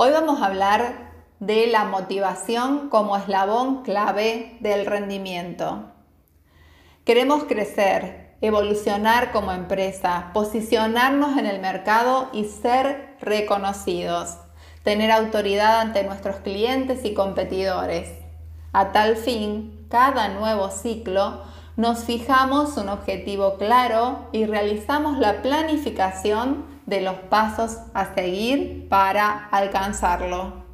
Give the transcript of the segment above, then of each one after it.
Hoy vamos a hablar de la motivación como eslabón clave del rendimiento. Queremos crecer, evolucionar como empresa, posicionarnos en el mercado y ser reconocidos, tener autoridad ante nuestros clientes y competidores. A tal fin, cada nuevo ciclo nos fijamos un objetivo claro y realizamos la planificación de los pasos a seguir para alcanzarlo.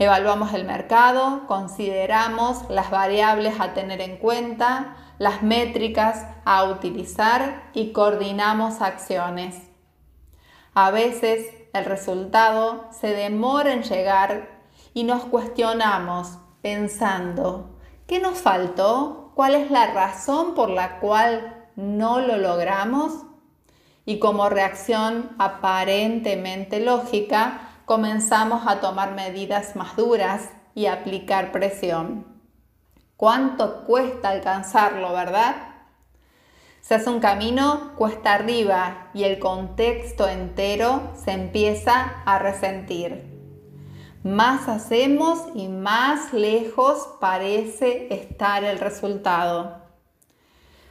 Evaluamos el mercado, consideramos las variables a tener en cuenta, las métricas a utilizar y coordinamos acciones. A veces el resultado se demora en llegar y nos cuestionamos pensando, ¿qué nos faltó? Cuál es la razón por la cual no lo logramos y como reacción aparentemente lógica comenzamos a tomar medidas más duras y aplicar presión. ¿Cuánto cuesta alcanzarlo, verdad? Se hace un camino cuesta arriba y el contexto entero se empieza a resentir más hacemos y más lejos parece estar el resultado.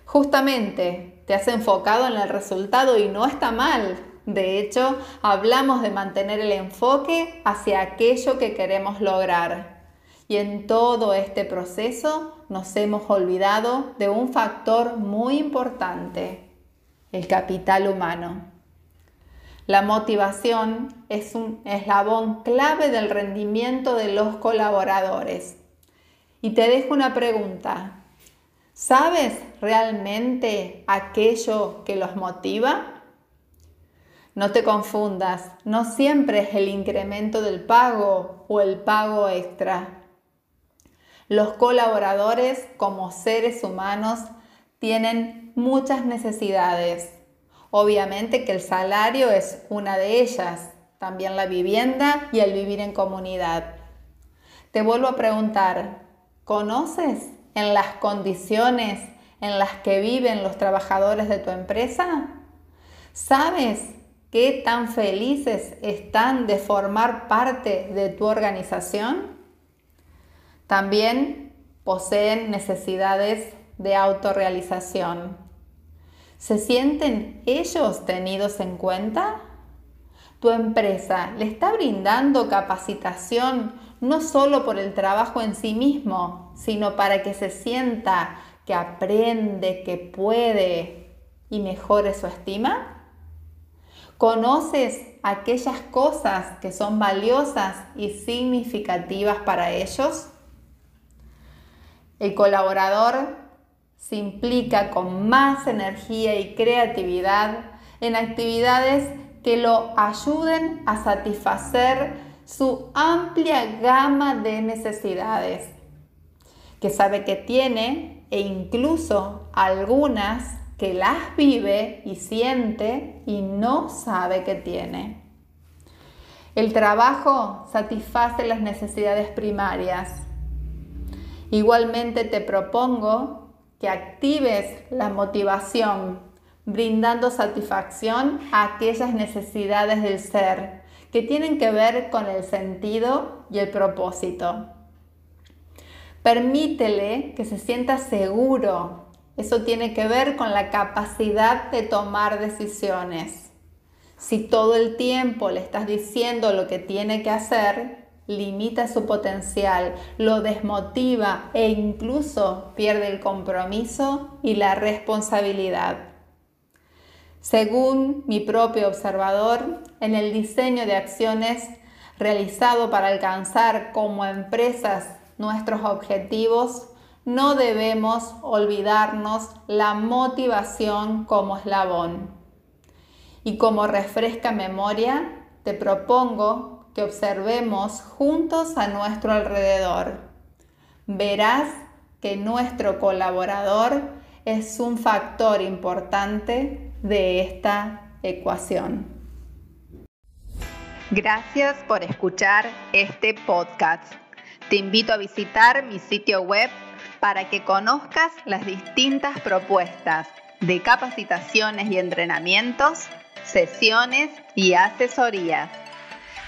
Justamente te has enfocado en el resultado y no está mal. De hecho, hablamos de mantener el enfoque hacia aquello que queremos lograr. Y en todo este proceso nos hemos olvidado de un factor muy importante, el capital humano. La motivación es un eslabón clave del rendimiento de los colaboradores. Y te dejo una pregunta. ¿Sabes realmente aquello que los motiva? No te confundas, no siempre es el incremento del pago o el pago extra. Los colaboradores como seres humanos tienen muchas necesidades Obviamente que el salario es una de ellas, también la vivienda y el vivir en comunidad. Te vuelvo a preguntar, ¿conoces en las condiciones en las que viven los trabajadores de tu empresa? ¿Sabes qué tan felices están de formar parte de tu organización? También poseen necesidades de autorrealización. ¿Se sienten ellos tenidos en cuenta? ¿Tu empresa le está brindando capacitación no solo por el trabajo en sí mismo, sino para que se sienta que aprende, que puede y mejore su estima? ¿Conoces aquellas cosas que son valiosas y significativas para ellos? El colaborador se implica con más energía y creatividad en actividades que lo ayuden a satisfacer su amplia gama de necesidades, que sabe que tiene e incluso algunas que las vive y siente y no sabe que tiene. El trabajo satisface las necesidades primarias. Igualmente te propongo que actives la motivación, brindando satisfacción a aquellas necesidades del ser que tienen que ver con el sentido y el propósito. Permítele que se sienta seguro. Eso tiene que ver con la capacidad de tomar decisiones. Si todo el tiempo le estás diciendo lo que tiene que hacer, limita su potencial, lo desmotiva e incluso pierde el compromiso y la responsabilidad. Según mi propio observador, en el diseño de acciones realizado para alcanzar como empresas nuestros objetivos, no debemos olvidarnos la motivación como eslabón. Y como refresca memoria, te propongo que observemos juntos a nuestro alrededor. Verás que nuestro colaborador es un factor importante de esta ecuación. Gracias por escuchar este podcast. Te invito a visitar mi sitio web para que conozcas las distintas propuestas de capacitaciones y entrenamientos, sesiones y asesorías.